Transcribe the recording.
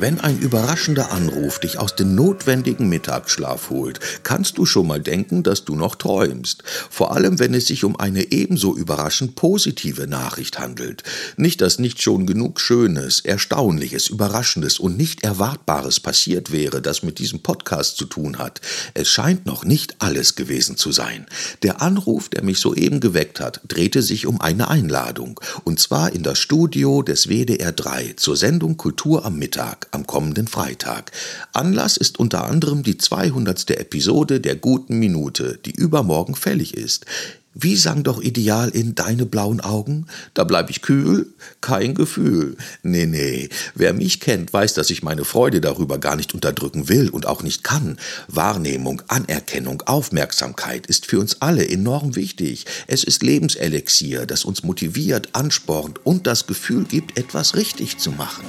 Wenn ein überraschender Anruf dich aus dem notwendigen Mittagsschlaf holt, kannst du schon mal denken, dass du noch träumst. Vor allem, wenn es sich um eine ebenso überraschend positive Nachricht handelt. Nicht, dass nicht schon genug Schönes, Erstaunliches, Überraschendes und nicht Erwartbares passiert wäre, das mit diesem Podcast zu tun hat. Es scheint noch nicht alles gewesen zu sein. Der Anruf, der mich soeben geweckt hat, drehte sich um eine Einladung. Und zwar in das Studio des WDR 3 zur Sendung Kultur am Mittag am kommenden Freitag. Anlass ist unter anderem die 200. Episode der guten Minute, die übermorgen fällig ist. Wie sang doch ideal in deine blauen Augen? Da bleib ich kühl? Kein Gefühl. Nee, nee. Wer mich kennt, weiß, dass ich meine Freude darüber gar nicht unterdrücken will und auch nicht kann. Wahrnehmung, Anerkennung, Aufmerksamkeit ist für uns alle enorm wichtig. Es ist Lebenselixier, das uns motiviert, anspornt und das Gefühl gibt, etwas richtig zu machen.